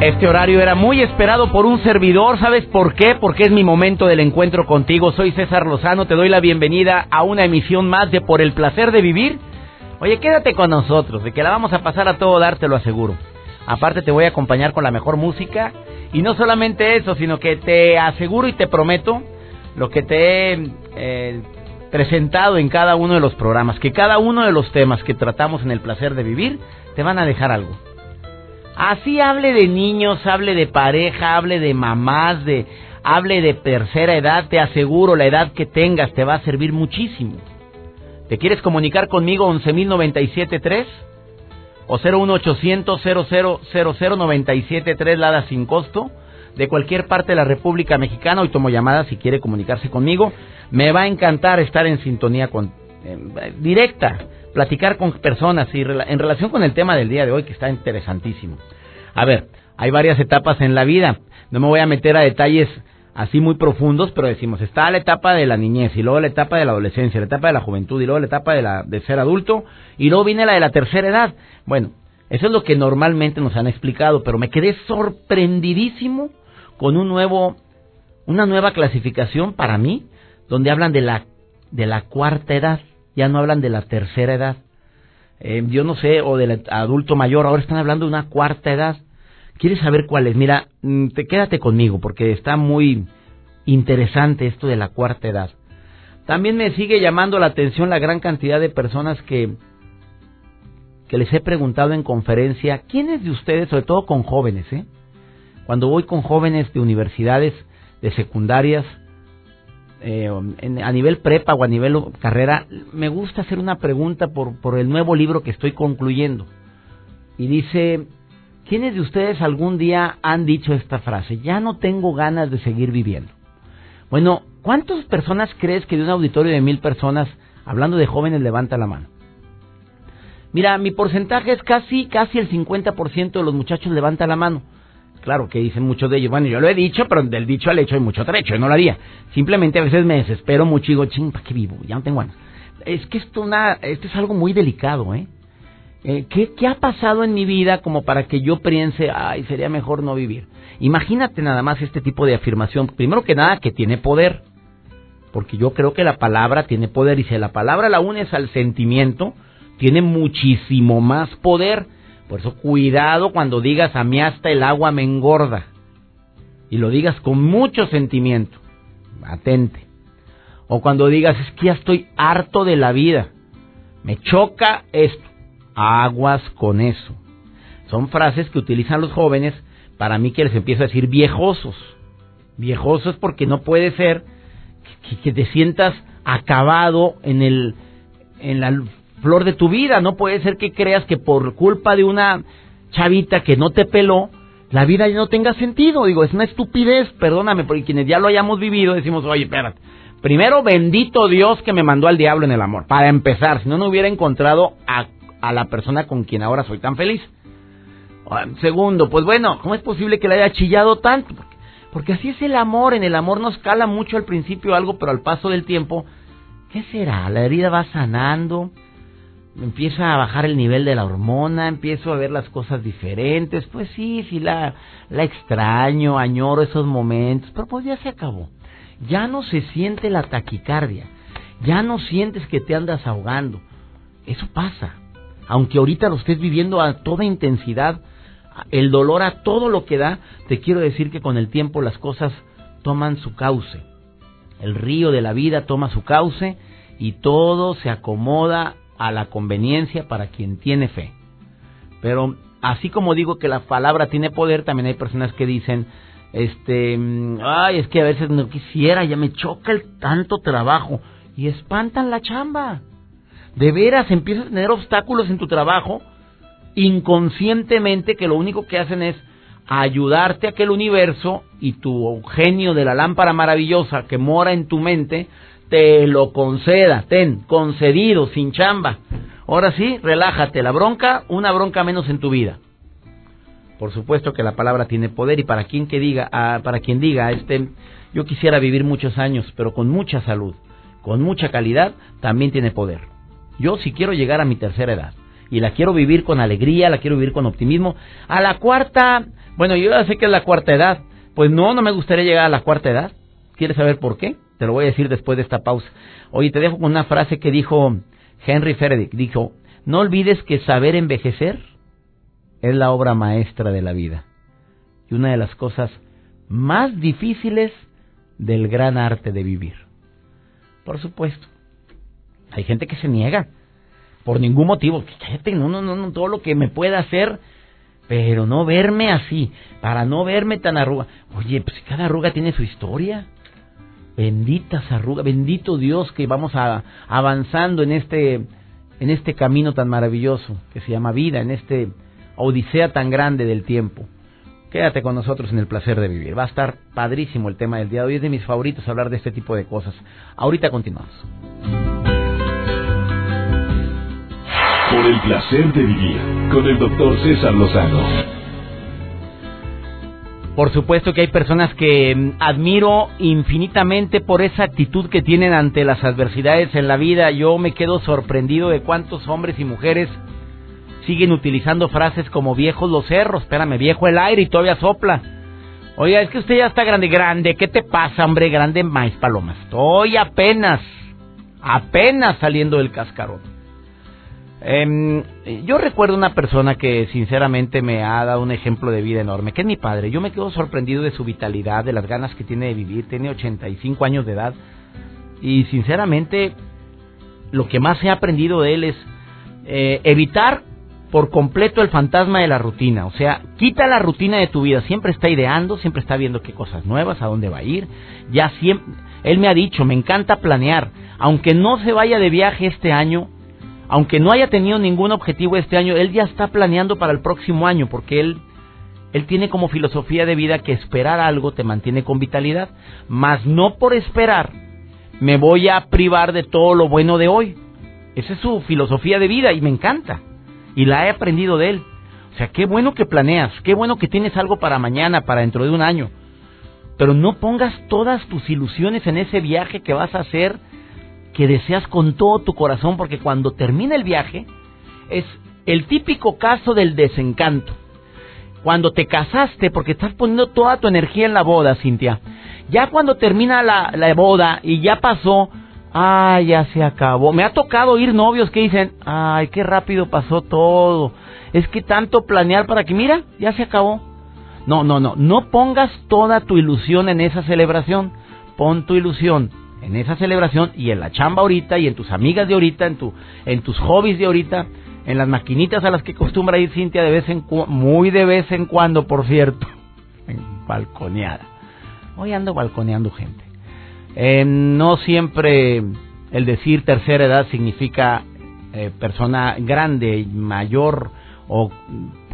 Este horario era muy esperado por un servidor, ¿sabes por qué? Porque es mi momento del encuentro contigo. Soy César Lozano, te doy la bienvenida a una emisión más de Por el placer de vivir. Oye, quédate con nosotros, de que la vamos a pasar a todo dar, te lo aseguro. Aparte te voy a acompañar con la mejor música y no solamente eso, sino que te aseguro y te prometo lo que te he eh, presentado en cada uno de los programas, que cada uno de los temas que tratamos en el placer de vivir te van a dejar algo Así hable de niños, hable de pareja, hable de mamás, de hable de tercera edad, te aseguro la edad que tengas te va a servir muchísimo. ¿Te quieres comunicar conmigo 11.097.3 o 01800 00973 Lada sin costo? De cualquier parte de la República Mexicana, hoy tomo llamada si quiere comunicarse conmigo. Me va a encantar estar en sintonía con, eh, directa platicar con personas y en relación con el tema del día de hoy que está interesantísimo. A ver, hay varias etapas en la vida. No me voy a meter a detalles así muy profundos, pero decimos, está la etapa de la niñez y luego la etapa de la adolescencia, la etapa de la juventud y luego la etapa de, la, de ser adulto y luego viene la de la tercera edad. Bueno, eso es lo que normalmente nos han explicado, pero me quedé sorprendidísimo con un nuevo, una nueva clasificación para mí, donde hablan de la, de la cuarta edad ya no hablan de la tercera edad. Eh, yo no sé, o del adulto mayor, ahora están hablando de una cuarta edad. ¿Quieres saber cuál es? Mira, mm, te, quédate conmigo porque está muy interesante esto de la cuarta edad. También me sigue llamando la atención la gran cantidad de personas que, que les he preguntado en conferencia, ¿quiénes de ustedes, sobre todo con jóvenes, eh? cuando voy con jóvenes de universidades, de secundarias, eh, a nivel prepa o a nivel carrera, me gusta hacer una pregunta por, por el nuevo libro que estoy concluyendo. Y dice, ¿quiénes de ustedes algún día han dicho esta frase? Ya no tengo ganas de seguir viviendo. Bueno, ¿cuántas personas crees que de un auditorio de mil personas, hablando de jóvenes, levanta la mano? Mira, mi porcentaje es casi, casi el 50% de los muchachos levanta la mano. Claro que dicen muchos de ellos, bueno, yo lo he dicho, pero del dicho al hecho hay mucho trecho, yo no lo haría. Simplemente a veces me desespero mucho y digo, ching, ¿para qué vivo? Ya no tengo ganas. Es que esto, una, esto es algo muy delicado, ¿eh? ¿eh? ¿qué, ¿Qué ha pasado en mi vida como para que yo piense, ay, sería mejor no vivir? Imagínate nada más este tipo de afirmación. Primero que nada, que tiene poder. Porque yo creo que la palabra tiene poder. Y si la palabra la unes al sentimiento, tiene muchísimo más poder por eso cuidado cuando digas a mí hasta el agua me engorda. Y lo digas con mucho sentimiento. Atente. O cuando digas es que ya estoy harto de la vida. Me choca esto. Aguas con eso. Son frases que utilizan los jóvenes para mí que les empiezo a decir viejosos. Viejosos porque no puede ser que, que te sientas acabado en el en la flor de tu vida. No puede ser que creas que por culpa de una chavita que no te peló, la vida ya no tenga sentido. Digo, es una estupidez, perdóname, porque quienes ya lo hayamos vivido decimos, oye, espérate. Primero, bendito Dios que me mandó al diablo en el amor. Para empezar, si no, no hubiera encontrado a, a la persona con quien ahora soy tan feliz. Ah, segundo, pues bueno, ¿cómo es posible que le haya chillado tanto? Porque, porque así es el amor. En el amor nos cala mucho al principio algo, pero al paso del tiempo, ¿qué será? La herida va sanando empieza a bajar el nivel de la hormona, empiezo a ver las cosas diferentes, pues sí, sí la, la extraño, añoro esos momentos, pero pues ya se acabó. Ya no se siente la taquicardia, ya no sientes que te andas ahogando. Eso pasa. Aunque ahorita lo estés viviendo a toda intensidad, el dolor a todo lo que da, te quiero decir que con el tiempo las cosas toman su cauce. El río de la vida toma su cauce y todo se acomoda a la conveniencia para quien tiene fe. Pero así como digo que la palabra tiene poder, también hay personas que dicen, este, ay, es que a veces no quisiera, ya me choca el tanto trabajo y espantan la chamba. De veras empiezas a tener obstáculos en tu trabajo inconscientemente que lo único que hacen es ayudarte a que el universo y tu genio de la lámpara maravillosa que mora en tu mente te lo conceda, ten, concedido, sin chamba. Ahora sí, relájate, la bronca, una bronca menos en tu vida. Por supuesto que la palabra tiene poder y para quien que diga, ah, para quien diga, este, yo quisiera vivir muchos años, pero con mucha salud, con mucha calidad, también tiene poder. Yo si quiero llegar a mi tercera edad y la quiero vivir con alegría, la quiero vivir con optimismo, a la cuarta, bueno, yo ya sé que es la cuarta edad, pues no, no me gustaría llegar a la cuarta edad. ¿Quieres saber por qué? Te lo voy a decir después de esta pausa. Oye, te dejo con una frase que dijo Henry Frederick. Dijo, no olvides que saber envejecer es la obra maestra de la vida. Y una de las cosas más difíciles del gran arte de vivir. Por supuesto. Hay gente que se niega. Por ningún motivo. Cállate, no, no, no, todo lo que me pueda hacer. Pero no verme así. Para no verme tan arruga. Oye, pues cada arruga tiene su historia. Benditas arrugas, bendito Dios que vamos a, avanzando en este, en este camino tan maravilloso que se llama vida, en este odisea tan grande del tiempo. Quédate con nosotros en el placer de vivir. Va a estar padrísimo el tema del día de hoy. Es de mis favoritos hablar de este tipo de cosas. Ahorita continuamos. Por el placer de vivir con el doctor César Lozano. Por supuesto que hay personas que mm, admiro infinitamente por esa actitud que tienen ante las adversidades en la vida. Yo me quedo sorprendido de cuántos hombres y mujeres siguen utilizando frases como viejos los cerros, espérame, viejo el aire y todavía sopla. Oiga, es que usted ya está grande, grande, ¿qué te pasa, hombre? Grande maíz palomas. Estoy apenas, apenas saliendo del cascarón. Eh, yo recuerdo una persona que sinceramente me ha dado un ejemplo de vida enorme, que es mi padre. Yo me quedo sorprendido de su vitalidad, de las ganas que tiene de vivir. Tiene 85 años de edad y sinceramente lo que más he aprendido de él es eh, evitar por completo el fantasma de la rutina. O sea, quita la rutina de tu vida. Siempre está ideando, siempre está viendo qué cosas nuevas, a dónde va a ir. Ya siempre, él me ha dicho, me encanta planear. Aunque no se vaya de viaje este año, aunque no haya tenido ningún objetivo este año, él ya está planeando para el próximo año, porque él, él tiene como filosofía de vida que esperar algo te mantiene con vitalidad, mas no por esperar me voy a privar de todo lo bueno de hoy. Esa es su filosofía de vida y me encanta. Y la he aprendido de él. O sea, qué bueno que planeas, qué bueno que tienes algo para mañana, para dentro de un año. Pero no pongas todas tus ilusiones en ese viaje que vas a hacer que deseas con todo tu corazón, porque cuando termina el viaje es el típico caso del desencanto. Cuando te casaste, porque estás poniendo toda tu energía en la boda, Cintia, ya cuando termina la, la boda y ya pasó, ay, ya se acabó. Me ha tocado oír novios que dicen, ay, qué rápido pasó todo. Es que tanto planear para que, mira, ya se acabó. No, no, no, no pongas toda tu ilusión en esa celebración. Pon tu ilusión en esa celebración y en la chamba ahorita y en tus amigas de ahorita, en, tu, en tus hobbies de ahorita, en las maquinitas a las que acostumbra ir Cintia de vez en muy de vez en cuando, por cierto, balconeada. Hoy ando balconeando gente. Eh, no siempre el decir tercera edad significa eh, persona grande, mayor o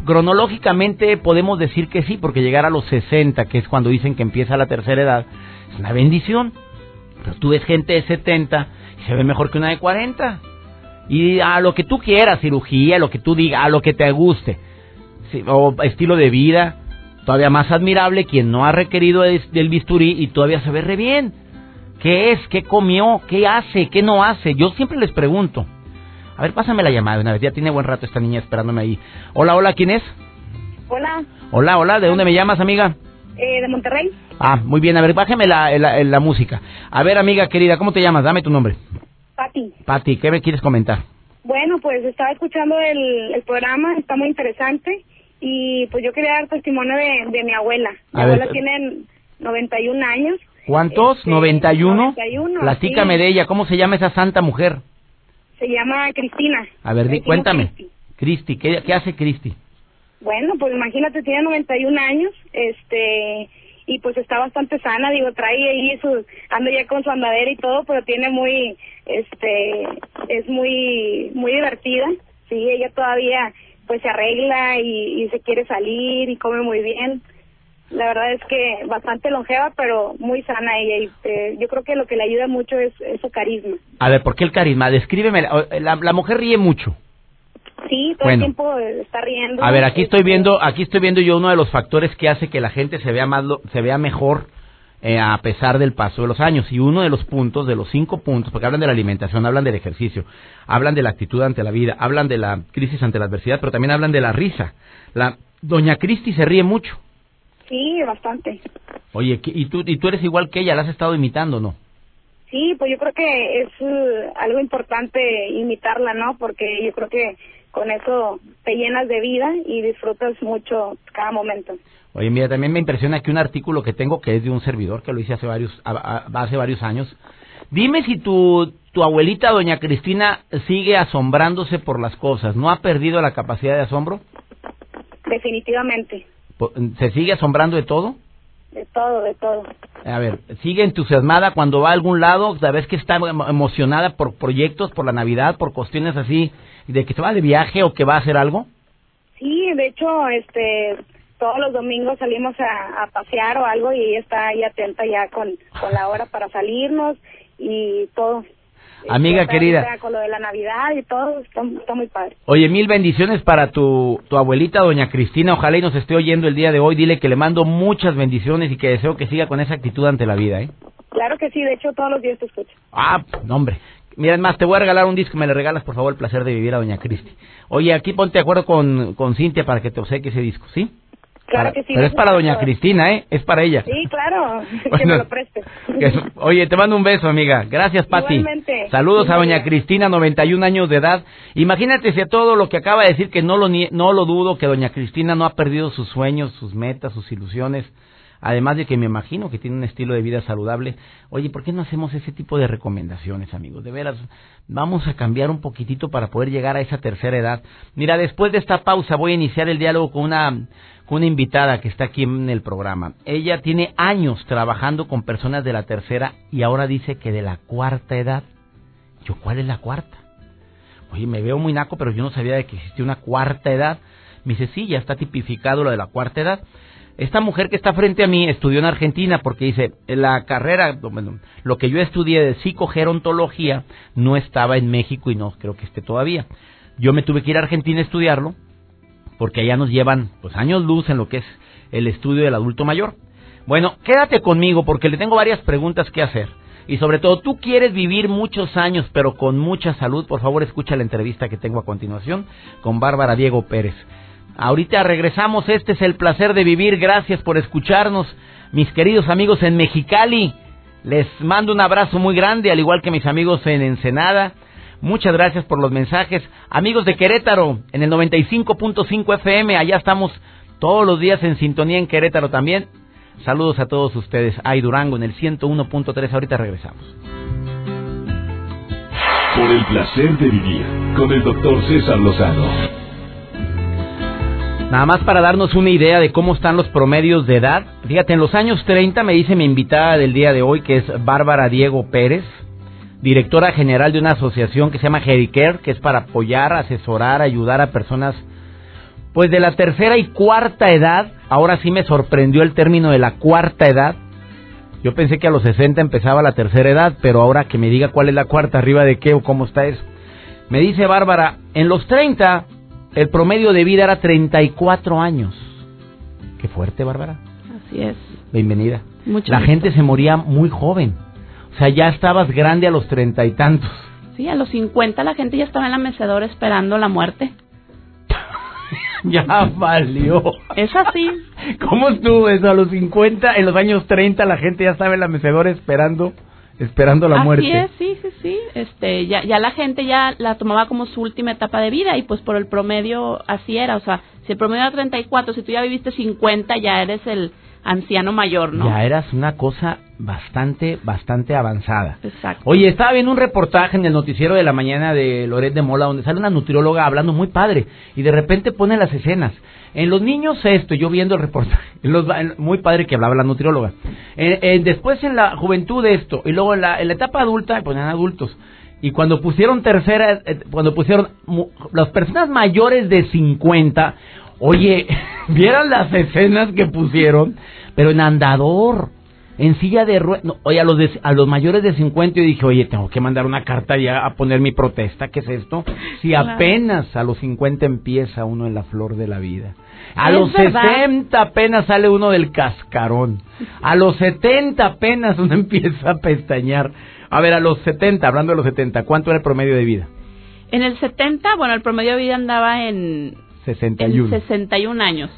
cronológicamente podemos decir que sí, porque llegar a los 60, que es cuando dicen que empieza la tercera edad, es una bendición. Pero tú ves gente de 70 y se ve mejor que una de 40. Y a lo que tú quieras, cirugía, lo que tú digas, a lo que te guste. o estilo de vida, todavía más admirable quien no ha requerido del bisturí y todavía se ve re bien. ¿Qué es? ¿Qué comió? ¿Qué hace? ¿Qué no hace? Yo siempre les pregunto. A ver, pásame la llamada una vez. Ya tiene buen rato esta niña esperándome ahí. Hola, hola, ¿quién es? Hola. Hola, hola, ¿de dónde me llamas, amiga? Eh, de Monterrey. Ah, muy bien. A ver, bájeme la, la, música. A ver, amiga querida, ¿cómo te llamas? Dame tu nombre. Pati. Pati, ¿qué me quieres comentar? Bueno, pues estaba escuchando el, el programa, está muy interesante. Y pues yo quería dar testimonio de, de mi abuela. Mi abuela tiene 91 años. ¿Cuántos? Este, ¿91? 91. Platícame de ella. ¿Cómo se llama esa santa mujer? Se llama Cristina. A ver, di, cuéntame. Cristi, ¿qué, ¿qué hace Cristi? Bueno, pues imagínate, tiene 91 años, este, y pues está bastante sana, digo, trae ahí su, anda ya con su andadera y todo, pero tiene muy, este, es muy, muy divertida, sí, ella todavía pues se arregla y, se quiere salir y come muy bien. La verdad es que bastante longeva, pero muy sana ella. Y eh, yo creo que lo que le ayuda mucho es, su carisma. A ver, ¿por qué el carisma? Descríbeme. La, la mujer ríe mucho. Sí, todo el tiempo está riendo. A ver, aquí estoy este, viendo, aquí estoy viendo yo uno de los factores que hace que la gente se vea más, se vea mejor eh, a pesar del paso de los años. Y uno de los puntos, de los cinco puntos, porque hablan de la alimentación, hablan del ejercicio, hablan de la actitud ante la vida, hablan de la crisis ante la adversidad, pero también hablan de la risa. La doña Cristi se ríe mucho. Sí, bastante. Oye, ¿y tú, y tú eres igual que ella? ¿La has estado imitando, no? Sí, pues yo creo que es uh, algo importante imitarla, ¿no? Porque yo creo que con eso te llenas de vida y disfrutas mucho cada momento. Oye, mira, también me impresiona que un artículo que tengo que es de un servidor que lo hice hace varios hace varios años. Dime si tu tu abuelita doña Cristina sigue asombrándose por las cosas, ¿no ha perdido la capacidad de asombro? Definitivamente. ¿Se sigue asombrando de todo? De todo, de todo. A ver, ¿sigue entusiasmada cuando va a algún lado? ¿Sabes que está emocionada por proyectos, por la Navidad, por cuestiones así, de que se va de viaje o que va a hacer algo? Sí, de hecho, este, todos los domingos salimos a, pasear o algo y ella está ahí atenta ya con, con la hora para salirnos y todo. Amiga querida. Con lo de la Navidad y todo, está, muy padre. Oye, mil bendiciones para tu, tu abuelita, doña Cristina. Ojalá y nos esté oyendo el día de hoy. Dile que le mando muchas bendiciones y que deseo que siga con esa actitud ante la vida, ¿eh? Claro que sí, de hecho todos los días te escucho. Ah, no, hombre. Mira, más, te voy a regalar un disco, me le regalas por favor el placer de vivir a Doña Cristi. Oye, aquí ponte de acuerdo con, con Cintia para que te obseque ese disco, ¿sí? Claro que sí. Pero es para doña Cristina, ¿eh? Es para ella. Sí, claro. que me lo preste. oye, te mando un beso, amiga. Gracias, Pati. Saludos a doña Cristina, 91 años de edad. Imagínate si a todo lo que acaba de decir, que no lo, no lo dudo, que doña Cristina no ha perdido sus sueños, sus metas, sus ilusiones. Además de que me imagino que tiene un estilo de vida saludable. Oye, ¿por qué no hacemos ese tipo de recomendaciones, amigos? De veras, vamos a cambiar un poquitito para poder llegar a esa tercera edad. Mira, después de esta pausa voy a iniciar el diálogo con una con una invitada que está aquí en el programa. Ella tiene años trabajando con personas de la tercera y ahora dice que de la cuarta edad. Yo, ¿cuál es la cuarta? Oye, me veo muy naco, pero yo no sabía de que existía una cuarta edad. Me dice, sí, ya está tipificado lo de la cuarta edad. Esta mujer que está frente a mí estudió en Argentina porque dice, la carrera, lo que yo estudié de psicogerontología no estaba en México y no creo que esté todavía. Yo me tuve que ir a Argentina a estudiarlo porque allá nos llevan pues años luz en lo que es el estudio del adulto mayor. Bueno, quédate conmigo porque le tengo varias preguntas que hacer. Y sobre todo, tú quieres vivir muchos años, pero con mucha salud. Por favor, escucha la entrevista que tengo a continuación con Bárbara Diego Pérez. Ahorita regresamos. Este es el placer de vivir. Gracias por escucharnos, mis queridos amigos en Mexicali. Les mando un abrazo muy grande, al igual que mis amigos en Ensenada. Muchas gracias por los mensajes. Amigos de Querétaro, en el 95.5 FM, allá estamos todos los días en sintonía en Querétaro también. Saludos a todos ustedes. Ay, Durango en el 101.3. Ahorita regresamos. Por el placer de vivir con el doctor César Lozano. Nada más para darnos una idea de cómo están los promedios de edad. Fíjate, en los años 30 me dice mi invitada del día de hoy, que es Bárbara Diego Pérez directora general de una asociación que se llama Hericare, que es para apoyar, asesorar, ayudar a personas pues de la tercera y cuarta edad. Ahora sí me sorprendió el término de la cuarta edad. Yo pensé que a los 60 empezaba la tercera edad, pero ahora que me diga cuál es la cuarta, arriba de qué o cómo está eso. Me dice Bárbara, en los 30 el promedio de vida era 34 años. Qué fuerte, Bárbara. Así es. Bienvenida. la gente se moría muy joven. O sea, ya estabas grande a los treinta y tantos. Sí, a los cincuenta la gente ya estaba en la mecedora esperando la muerte. ya valió. Es así. ¿Cómo estuvo eso? A los cincuenta, en los años treinta la gente ya estaba en la mecedora esperando esperando la muerte. Así es, sí, sí, sí. Este, ya, ya la gente ya la tomaba como su última etapa de vida y pues por el promedio así era. O sea, si el promedio era 34, si tú ya viviste 50, ya eres el anciano mayor, ¿no? Ya eras una cosa bastante, bastante avanzada. Exacto. Oye, estaba viendo un reportaje en el noticiero de la mañana de Loret de Mola donde sale una nutrióloga hablando muy padre y de repente pone las escenas. En los niños esto, yo viendo el reportaje, muy padre que hablaba la nutrióloga. después en la juventud esto y luego en la, en la etapa adulta ponen adultos. Y cuando pusieron tercera, eh, cuando pusieron mu- las personas mayores de 50, oye, vieran las escenas que pusieron, pero en andador, en silla de ruedas. No, oye, a los, de- a los mayores de 50 yo dije, oye, tengo que mandar una carta ya a poner mi protesta, ¿qué es esto? Si Claro. apenas a los 50 empieza uno en la flor de la vida. A los verdad. 60 apenas sale uno del cascarón. A los 70 apenas uno empieza a pestañear. A ver, a los 70, hablando de los 70, ¿cuánto era el promedio de vida? En el 70, bueno, el promedio de vida andaba en, 61. en 61 años.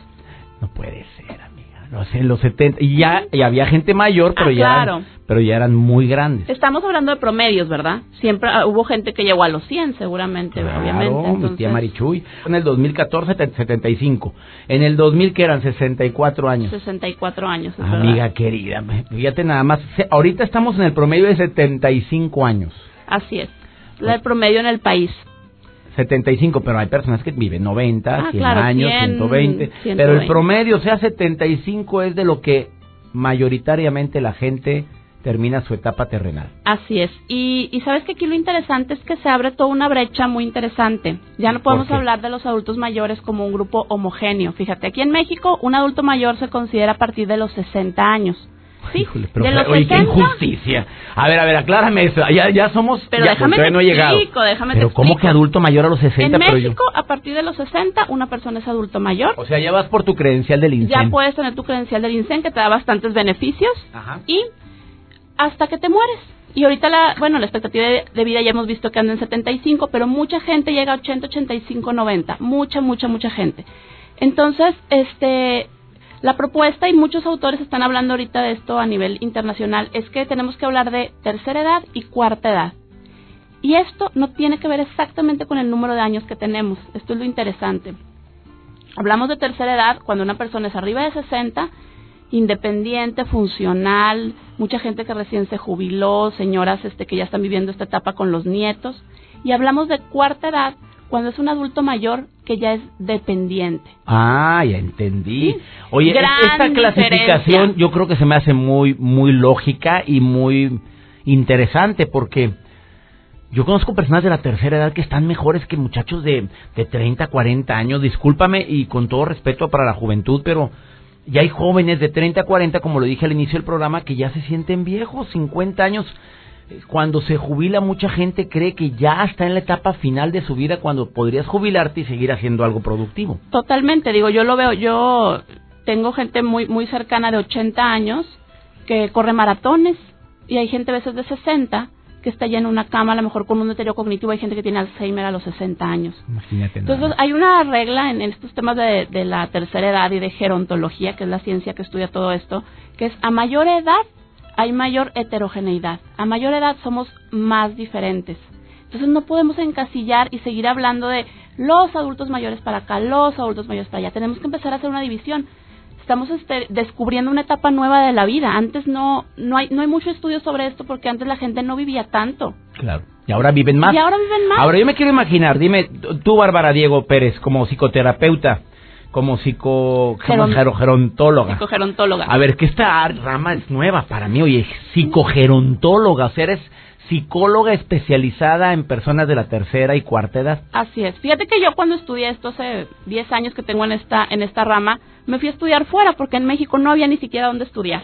No puede ser, amiga. No sé, en los 70. Y ya y había gente mayor, pero, Ah, ya, claro. eran, pero ya eran muy grandes. Estamos hablando de promedios, ¿verdad? Siempre ah, hubo gente que llegó a los 100, seguramente, Claro, obviamente. mi Entonces, tía Marichuy. En el 2014, te- 75. En el 2000, que eran 64 años. 64 años. es Amiga verdad. querida, fíjate nada más. Ahorita estamos en el promedio de 75 años. Así es. La el promedio en el país. 75, pero hay personas que viven 90, Ah, 100 claro, años, 100, 120, Pero 120. el promedio, sea, 75 es de lo que mayoritariamente la gente termina su etapa terrenal. Así es. Y, y sabes que aquí lo interesante es que se abre toda una brecha muy interesante. Ya no ¿Por podemos hablar de los adultos mayores como un grupo homogéneo. Fíjate, aquí en México un adulto mayor se considera a partir de los 60 años. Sí, Híjole, pero, de los oye, qué 60, injusticia. A ver, a ver, aclárame eso. Ya, ya somos. Pero ya, déjame no te llegado. explico, déjame te Pero ¿cómo explico. que adulto mayor a los 60? En pero yo- México, a partir de los 60, una persona es adulto mayor. O sea, ya vas por tu credencial del INSEN. Ya puedes tener tu credencial del INSEN que te da bastantes beneficios Ajá. y hasta que te mueres. Y ahorita la, bueno, la expectativa de, de vida ya hemos visto que anda en 75, pero mucha gente llega a 80, 85, 90, mucha, mucha, mucha gente. Entonces, este, la propuesta y muchos autores están hablando ahorita de esto a nivel internacional es que tenemos que hablar de tercera edad y cuarta edad. Y esto no tiene que ver exactamente con el número de años que tenemos. Esto es lo interesante. Hablamos de tercera edad cuando una persona es arriba de 60, independiente, funcional, mucha gente que recién se jubiló, señoras este que ya están viviendo esta etapa con los nietos, y hablamos de cuarta edad cuando es un adulto mayor que ya es dependiente. Ah, ya entendí. Sí. Oye, Gran esta clasificación diferencia. yo creo que se me hace muy, muy lógica y muy interesante porque yo conozco personas de la tercera edad que están mejores que muchachos de, de 30, 40 años. Discúlpame y con todo respeto para la juventud, pero ya hay jóvenes de 30, 40, como lo dije al inicio del programa, que ya se sienten viejos, 50 años. Cuando se jubila mucha gente cree que ya está en la etapa final de su vida cuando podrías jubilarte y seguir haciendo algo productivo. Totalmente, digo, yo lo veo, yo tengo gente muy muy cercana de 80 años que corre maratones y hay gente a veces de 60 que está ya en una cama, a lo mejor con un deterioro cognitivo, hay gente que tiene Alzheimer a los 60 años. Imagínate. Entonces, hay una regla en, en estos temas de, de la tercera edad y de gerontología, que es la ciencia que estudia todo esto, que es a mayor edad hay mayor heterogeneidad. A mayor edad somos más diferentes. Entonces, no podemos encasillar y seguir hablando de los adultos mayores para acá, los adultos mayores para allá. Tenemos que empezar a hacer una división. Estamos este, descubriendo una etapa nueva de la vida. Antes no, no, hay, no hay mucho estudio sobre esto porque antes la gente no vivía tanto. Claro. Y ahora viven más. Y ahora viven más. Ahora yo me quiero imaginar, dime, tú Bárbara Diego Pérez, como psicoterapeuta, como psico Geron- gerontóloga. Psicogerontóloga. A ver, que esta rama es nueva para mí, oye, psicogerontóloga, o sea, eres psicóloga especializada en personas de la tercera y cuarta edad. Así es. Fíjate que yo cuando estudié esto hace 10 años que tengo en esta en esta rama, me fui a estudiar fuera porque en México no había ni siquiera dónde estudiar.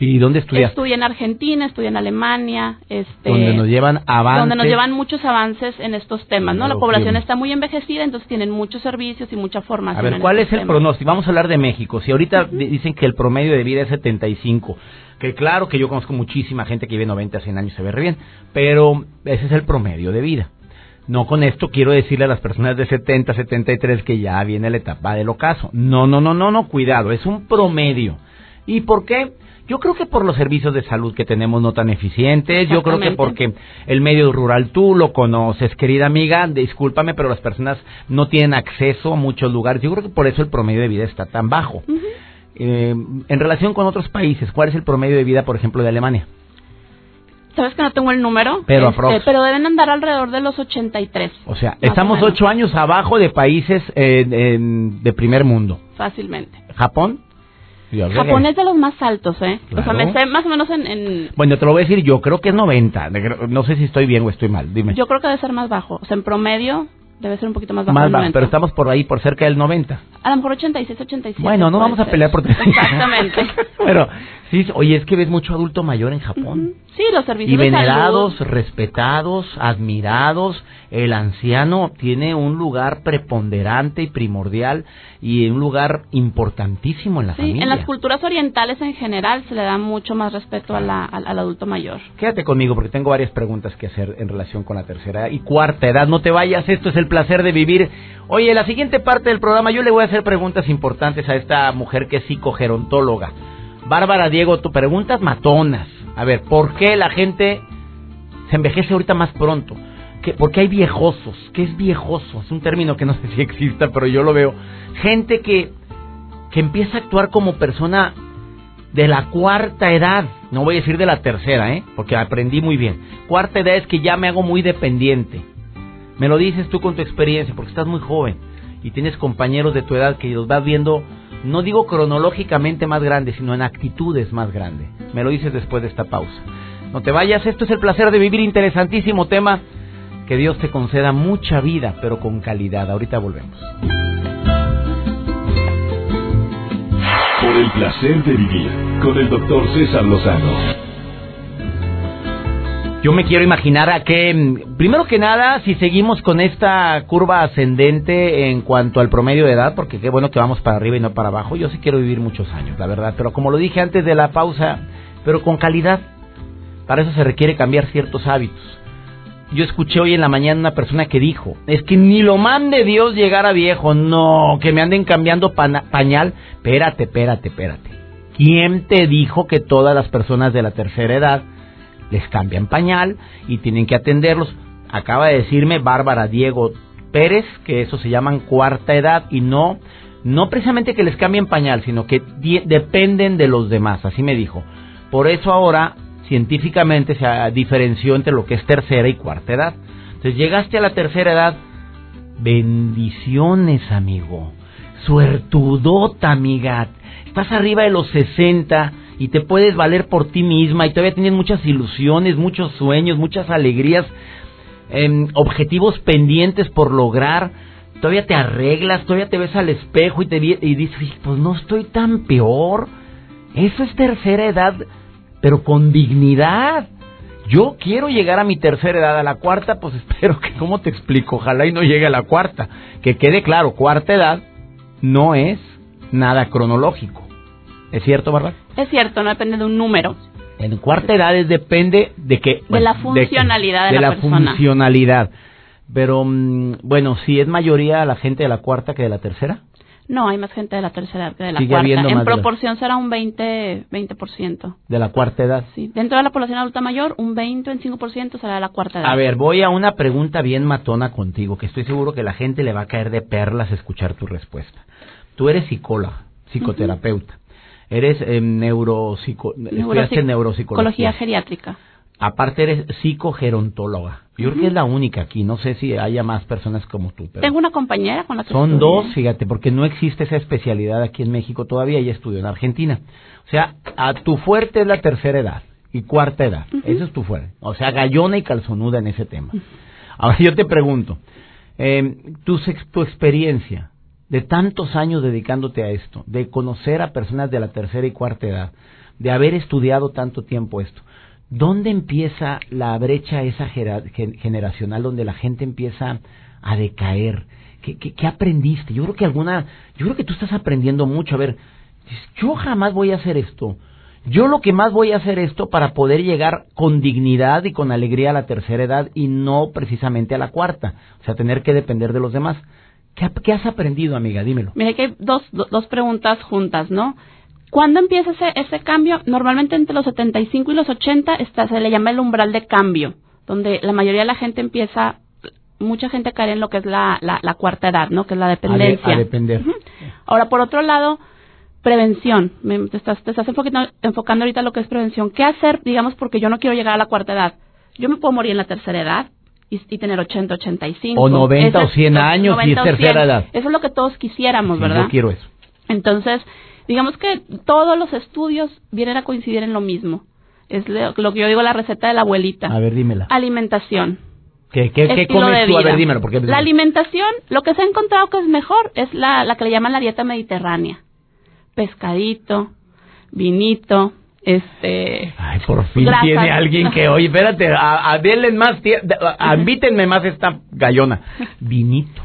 ¿Y dónde estudias? Estudié en Argentina, estudié en Alemania, este Donde nos llevan avantes. donde nos llevan muchos avances en estos temas, ¿no? La población está muy envejecida, entonces tienen muchos servicios y mucha formación. A ver, ¿cuál es el temas. pronóstico? Vamos a hablar de México. Si ahorita di- dicen que el promedio de vida es 75, que claro que yo conozco muchísima gente que vive 90, 100 años y se ve re bien, pero ese es el promedio de vida. No con esto quiero decirle a las personas de 70, 73 que ya viene la etapa del ocaso. No, no, no, no, no, cuidado, es un promedio. ¿Y por qué? Yo creo que por los servicios de salud que tenemos no tan eficientes, yo creo que porque el medio rural tú lo conoces, querida amiga, discúlpame, pero las personas no tienen acceso a muchos lugares. Yo creo que por eso el promedio de vida está tan bajo. Eh, en relación con otros países, ¿cuál es el promedio de vida, por ejemplo, de Alemania? Sabes que no tengo el número, Pero Este, pero deben andar alrededor de los 83. O sea, estamos o ocho años abajo de países eh, en- de primer mundo. fácilmente. ¿Japón? Japón es de los más altos, ¿eh? O sea, Claro. me sé más o menos en, en- Bueno, te lo voy a decir, yo creo que es 90. No sé si estoy bien o estoy mal, dime. Yo creo que debe ser más bajo. O sea, en promedio debe ser un poquito más bajo. Más bajo, 90. pero estamos por ahí, por cerca del 90. A lo mejor 86, 87. Bueno, no vamos a ser. pelear por Exactamente. pero sí, oye, es que ves mucho adulto mayor en Japón. Sí, los servicios Y de venerados, salud. respetados, admirados. El anciano tiene un lugar preponderante y primordial y un lugar importantísimo en la Sí, familia. en las culturas orientales en general se le da mucho más respeto a la- al, al adulto mayor. Quédate conmigo porque tengo varias preguntas que hacer en relación con la tercera y cuarta edad. No te vayas, esto es el placer de vivir. Oye, la siguiente parte del programa yo le voy a hacer preguntas importantes a esta mujer que es psicogerontóloga. Bárbara Diego, tu preguntas matonas. A ver, ¿por qué la gente se envejece ahorita más pronto? ¿Qué, ¿Por qué hay viejosos? ¿Qué es viejoso? Es un término que no sé si exista, pero yo lo veo. Gente que, que empieza a actuar como persona de la cuarta edad, no voy a decir de la tercera, ¿eh? porque aprendí muy bien. Cuarta edad es que ya me hago muy dependiente. Me lo dices tú con tu experiencia, porque estás muy joven y tienes compañeros de tu edad que los vas viendo, no digo cronológicamente más grandes, sino en actitudes más grandes. Me lo dices después de esta pausa. No te vayas, esto es el placer de vivir, interesantísimo tema. Que Dios te conceda mucha vida, pero con calidad. Ahorita volvemos. Por el placer de vivir con el doctor César Lozano. Yo me quiero imaginar a que, mm, primero que nada, si seguimos con esta curva ascendente en cuanto al promedio de edad, porque qué bueno que vamos para arriba y no para abajo, yo sí quiero vivir muchos años, la verdad, pero como lo dije antes de la pausa, pero con calidad, para eso se requiere cambiar ciertos hábitos. Yo escuché hoy en la mañana una persona que dijo, es que ni lo mande Dios llegar a viejo, no, que me anden cambiando pana- pañal, espérate, espérate, espérate. ¿Quién te dijo que todas las personas de la tercera edad les cambian pañal y tienen que atenderlos. Acaba de decirme Bárbara Diego Pérez que eso se llaman cuarta edad y no no precisamente que les cambien pañal, sino que dependen de los demás, así me dijo. Por eso ahora científicamente se diferenció entre lo que es tercera y cuarta edad. Entonces llegaste a la tercera edad, bendiciones, amigo. Suertudota, amiga. Estás arriba de los 60 y te puedes valer por ti misma y todavía tienes muchas ilusiones, muchos sueños, muchas alegrías, em, objetivos pendientes por lograr. Todavía te arreglas, todavía te ves al espejo y te y dices, "Uy, pues no estoy tan peor. Eso es tercera edad, pero con dignidad. Yo quiero llegar a mi tercera edad, a la cuarta, pues espero que, ¿cómo te explico? Ojalá y no llegue a la cuarta. Que quede claro, cuarta edad no es nada cronológico. ¿Es cierto, Bárbara? Es cierto, no depende de un número. En cuarta edad es depende de que... De la funcionalidad de la persona. funcionalidad. Pero, mm, bueno, si es mayoría la gente de la cuarta que de la tercera. No, hay más gente de la tercera que de la Sigue cuarta. En de la- proporción será un 20, 20%. De la cuarta edad. Sí. Dentro de la población adulta mayor, un 20, 25% será de la cuarta edad. A ver, voy a una pregunta bien matona contigo, que estoy seguro que la gente le va a caer de perlas escuchar tu respuesta. Tú eres psicóloga, psicoterapeuta. Eres eh, neuropsico, estudiaste Neuropsic- neuropsicología. Psicología geriátrica. Aparte eres psicogerontóloga. Yo creo que es la única aquí. No sé si haya más personas como tú. Pero Tengo una compañera con la que son estudié. dos, fíjate, porque no existe esa especialidad aquí en México todavía. Ella estudió en Argentina. O sea, a tu fuerte es la tercera edad y cuarta edad. Eso es tu fuerte. O sea, gallona y calzonuda en ese tema. Ahora yo te pregunto, eh, tu experiencia de tantos años dedicándote a esto, de conocer a personas de la tercera y cuarta edad, de haber estudiado tanto tiempo esto, ¿dónde empieza la brecha esa generacional donde la gente empieza a decaer? ¿Qué, qué, qué aprendiste? Yo creo que alguna, yo creo que tú estás aprendiendo mucho. A ver, yo jamás voy a hacer esto. Yo lo que más voy a hacer esto para poder llegar con dignidad y con alegría a la tercera edad y no precisamente a la cuarta. O sea, tener que depender de los demás. ¿Qué, has aprendido, amiga? Dímelo. Mira que hay dos, do- dos preguntas juntas, ¿no? ¿Cuándo empieza ese, ese cambio? Normalmente entre los 75 y los 80 está, se le llama el umbral de cambio, donde la mayoría de la gente empieza, mucha gente cae en lo que es la, la, la cuarta edad, ¿no? Que es la A, de- dependencia. a depender. Ahora, por otro lado, prevención. Me- te estás, te estás enfocando, enfocando ahorita en lo que es prevención. ¿Qué hacer, digamos, porque yo no quiero llegar a la cuarta edad? Yo me puedo morir en la tercera edad y, y tener 80, 85. O 90 o Ese 100 años y es 90 o tercera 100. edad. Eso es lo que todos quisiéramos, Sí, ¿verdad? Yo quiero eso. Entonces, digamos que todos los estudios vienen a coincidir en lo mismo. Es lo lo que yo digo la receta de la abuelita. A ver, dímela. Alimentación. ¿Qué, qué, qué comes de tú? A ver, dímelo. Porque... La alimentación, lo que se ha encontrado que es mejor es la, la que le llaman la dieta mediterránea. Pescadito, vinito, este... Ay, por fin Grasas. tiene alguien que, oye, espérate, a, a denle más, a- invítenme más esta gallona. Vinito.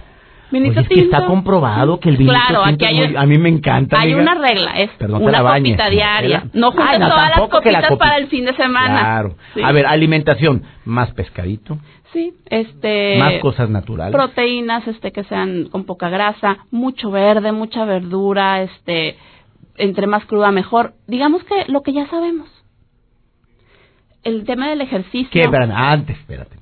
Vinito Oye, es que tinto. está comprobado que el vinito Claro, tinto aquí hay muy- a mí me encanta. Hay amiga. una regla, es te una bañes, copita diaria. No juntes Ay, no, todas las que la copitas copi- para el fin de semana. Claro. Sí. A ver, alimentación, más pescadito, Sí, este... más cosas naturales. proteínas este que sean con poca grasa, mucho verde, mucha verdura, este entre más cruda mejor. Digamos que lo que ya sabemos. El tema del ejercicio. ¿Qué? Espérame, antes, espérate.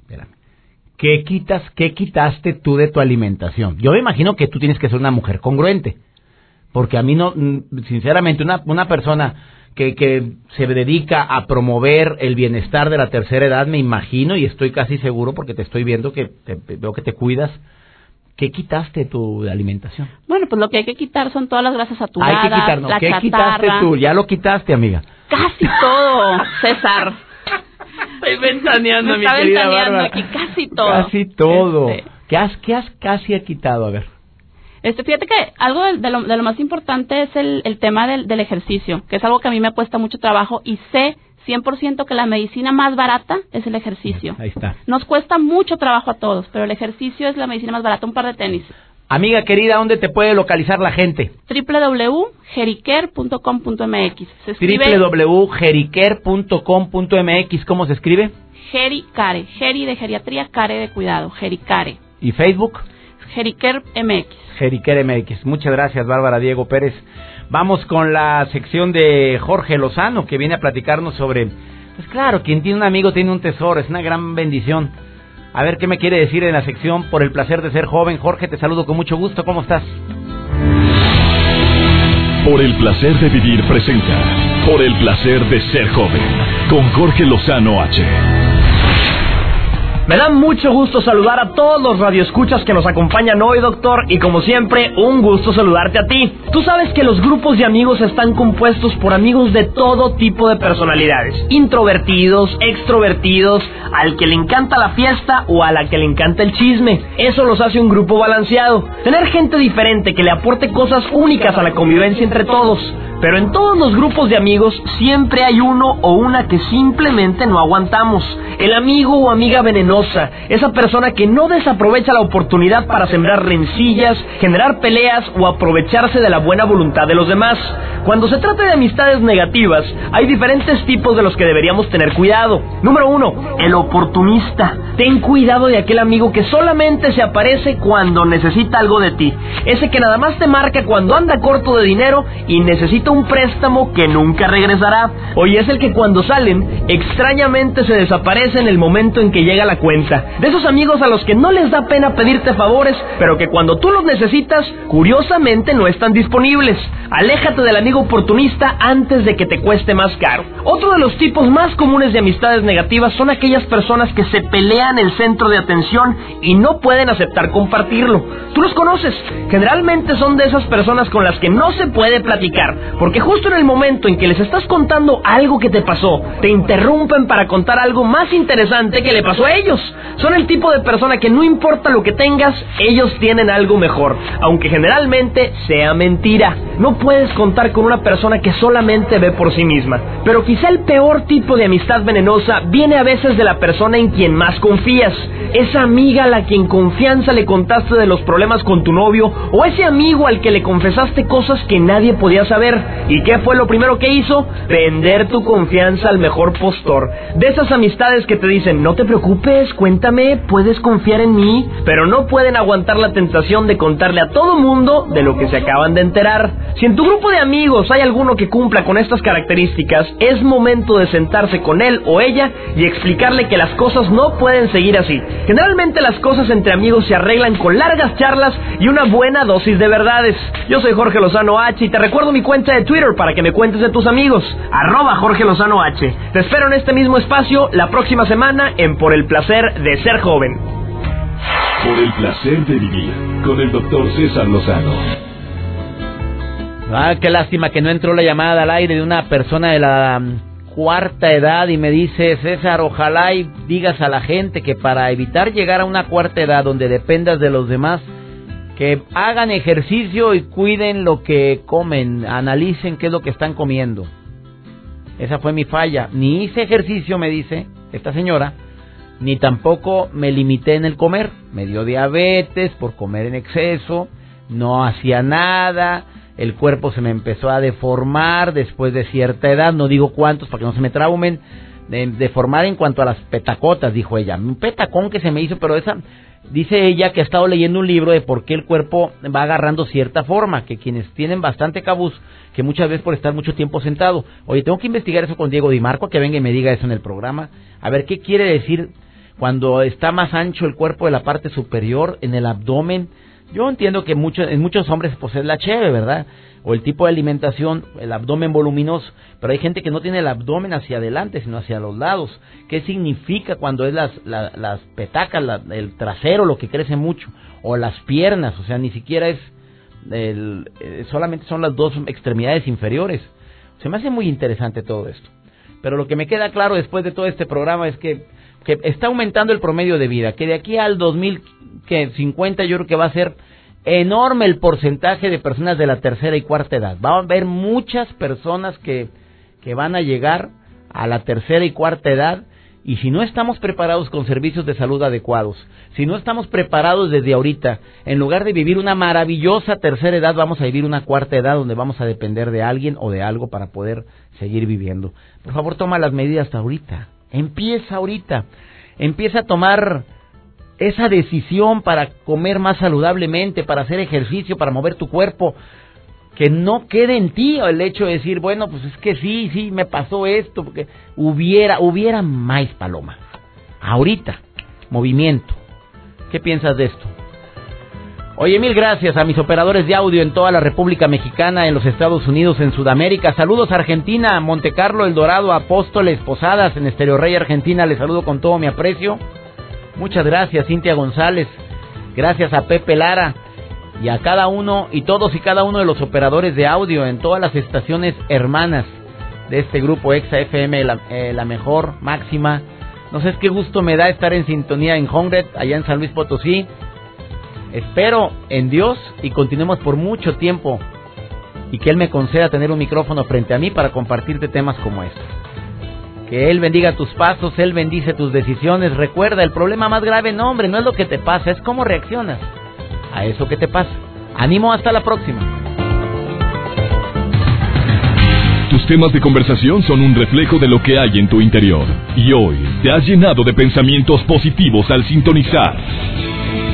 ¿Qué quitas, qué quitaste tú de tu alimentación? Yo me imagino que tú tienes que ser una mujer congruente. Porque a mí no, sinceramente, una, una persona que, que se dedica a promover el bienestar de la tercera edad, me imagino, y estoy casi seguro porque te estoy viendo que te- veo que te cuidas. ¿Qué quitaste tu alimentación? Bueno, pues lo que hay que quitar son todas las grasas saturadas, Hay que quitar, ¿no? la ¿Qué chatarra, quitaste tú? Ya lo quitaste, amiga. Casi todo, César. Estoy ventaneando, Me está ventaneando aquí casi todo. Casi todo. Este, ¿Qué, has, ¿Qué has casi quitado? A ver. Este, fíjate que algo de, de lo, de lo más importante es el, el tema del, del ejercicio, que es algo que a mí me cuesta mucho trabajo y sé 100% que la medicina más barata es el ejercicio. Ahí está. Nos cuesta mucho trabajo a todos, pero el ejercicio es la medicina más barata, un par de tenis. Amiga querida, ¿dónde te puede localizar la gente? escribe www.gericare.com.mx. ¿Cómo se escribe? Gericare, Geri de geriatría, Care de cuidado, Gericare, ¿Y Facebook? Gericare MX. MX. Muchas gracias, Bárbara Diego Pérez. Vamos con la sección de Jorge Lozano, que viene a platicarnos sobre... Pues claro, quien tiene un amigo tiene un tesoro, es una gran bendición. A ver qué me quiere decir en la sección por el placer de ser joven. Jorge, te saludo con mucho gusto. ¿Cómo estás? Por el placer de vivir presenta. Por el placer de ser joven. Con Jorge Lozano H. Me da mucho gusto saludar a todos los radioescuchas que nos acompañan hoy, doctor, y como siempre, un gusto saludarte a ti. Tú sabes que los grupos de amigos están compuestos por amigos de todo tipo de personalidades, introvertidos, extrovertidos, al que le encanta la fiesta o a la que le encanta el chisme. Eso los hace un grupo balanceado. Tener gente diferente que le aporte cosas únicas a la convivencia entre todos. Pero en todos los grupos de amigos siempre hay uno o una que simplemente no aguantamos. El amigo o amiga venenosa, esa persona que no desaprovecha la oportunidad para sembrar rencillas, generar peleas o aprovecharse de la buena voluntad de los demás. Cuando se trata de amistades negativas, hay diferentes tipos de los que deberíamos tener cuidado. Número uno, el oportunista. Ten cuidado de aquel amigo que solamente se aparece cuando necesita algo de ti. Ese que nada más te marca cuando anda corto de dinero y necesita un préstamo que nunca regresará. Hoy es el que cuando salen, extrañamente se desaparece en el momento en que llega la cuenta. De esos amigos a los que no les da pena pedirte favores, pero que cuando tú los necesitas, curiosamente no están disponibles. Aléjate del amigo oportunista antes de que te cueste más caro. Otro de los tipos más comunes de amistades negativas son aquellas personas que se pelean el centro de atención y no pueden aceptar compartirlo. Tú los conoces. Generalmente son de esas personas con las que no se puede platicar, porque justo en el momento en que les estás contando algo que te pasó, te interrumpen para contar algo más interesante que le pasó a ellos. Son el tipo de persona que no importa lo que tengas, ellos tienen algo mejor, aunque generalmente sea mentira. No puedes contar con una persona que solamente ve por sí misma. Pero quizá el peor tipo de amistad venenosa viene a veces de la persona en quien más confías. Esa amiga a la que en confianza le contaste de los problemas con tu novio o ese amigo al que le confesaste cosas que nadie podía saber. ¿Y qué fue lo primero que hizo? Vender tu confianza al mejor postor. De esas amistades que te dicen, no te preocupes, cuéntame, puedes confiar en mí, pero no pueden aguantar la tentación de contarle a todo mundo de lo que se acaban de enterar. Si en tu grupo de amigos hay alguno que cumpla con estas características, es momento de sentarse con él o ella y explicarle que las cosas no pueden seguir así. Generalmente las cosas entre amigos se arreglan con largas charlas y una buena dosis de verdades. Yo soy Jorge Lozano H y te recuerdo mi cuenta de Twitter para que me cuentes de tus amigos. Arroba Jorge Lozano H. Te espero en este mismo espacio la próxima semana en Por el Placer de Ser Joven. Por el placer de vivir. Con el doctor César Lozano. Ah, qué lástima que no entró la llamada al aire de una persona de la mm, cuarta edad y me dice, César, ojalá y digas a la gente que para evitar llegar a una cuarta edad donde dependas de los demás, que hagan ejercicio y cuiden lo que comen, analicen qué es lo que están comiendo. Esa fue mi falla. Ni hice ejercicio, me dice esta señora, ni tampoco me limité en el comer. Me dio diabetes por comer en exceso, no hacía nada, el cuerpo se me empezó a deformar después de cierta edad, no digo cuántos para que no se me traumen, de, deformar en cuanto a las petacotas, dijo ella. Un petacón que se me hizo, pero esa, dice ella que ha estado leyendo un libro de por qué el cuerpo va agarrando cierta forma, que quienes tienen bastante cabuz, que muchas veces por estar mucho tiempo sentado, oye, tengo que investigar eso con Diego Di Marco, que venga y me diga eso en el programa, a ver qué quiere decir cuando está más ancho el cuerpo de la parte superior, en el abdomen, yo entiendo que en muchos hombres pues es la cheve, ¿verdad? O el tipo de alimentación, el abdomen voluminoso, pero hay gente que no tiene el abdomen hacia adelante, sino hacia los lados. ¿Qué significa cuando es las, las petacas, el trasero, lo que crece mucho? O las piernas, o sea, ni siquiera es, el, eh, solamente son las dos extremidades inferiores. Se me hace muy interesante todo esto. Pero lo que me queda claro después de todo este programa es que, que está aumentando el promedio de vida, que de aquí al 2000 que 50 yo creo que va a ser enorme el porcentaje de personas de la tercera y cuarta edad. Va a haber muchas personas que, que van a llegar a la tercera y cuarta edad y si no estamos preparados con servicios de salud adecuados, si no estamos preparados desde ahorita, en lugar de vivir una maravillosa tercera edad, vamos a vivir una cuarta edad donde vamos a depender de alguien o de algo para poder seguir viviendo. Por favor, toma las medidas ahorita. Empieza ahorita. Empieza a tomar esa decisión para comer más saludablemente, para hacer ejercicio, para mover tu cuerpo, que no quede en ti el hecho de decir, bueno, pues es que sí, sí, me pasó esto, porque hubiera, hubiera más paloma. Ahorita, movimiento. ¿Qué piensas de esto? Oye, mil gracias a mis operadores de audio en toda la República Mexicana, en los Estados Unidos, en Sudamérica. Saludos a Argentina, Monte Carlo, El Dorado, Apóstoles, Posadas, en Estereo Rey, Argentina. Les saludo con todo mi aprecio. Muchas gracias, Cintia González. Gracias a Pepe Lara y a cada uno y todos y cada uno de los operadores de audio en todas las estaciones hermanas de este grupo Exa FM, la, eh, la mejor, máxima. No sé qué gusto me da estar en sintonía en Hongret, allá en San Luis Potosí. Espero en Dios y continuemos por mucho tiempo y que Él me conceda tener un micrófono frente a mí para compartirte temas como estos. Que Él bendiga tus pasos, Él bendice tus decisiones. Recuerda, el problema más grave, no hombre, no es lo que te pasa, es cómo reaccionas a eso que te pasa. Ánimo, hasta la próxima. Tus temas de conversación son un reflejo de lo que hay en tu interior. Y hoy te has llenado de pensamientos positivos al sintonizar.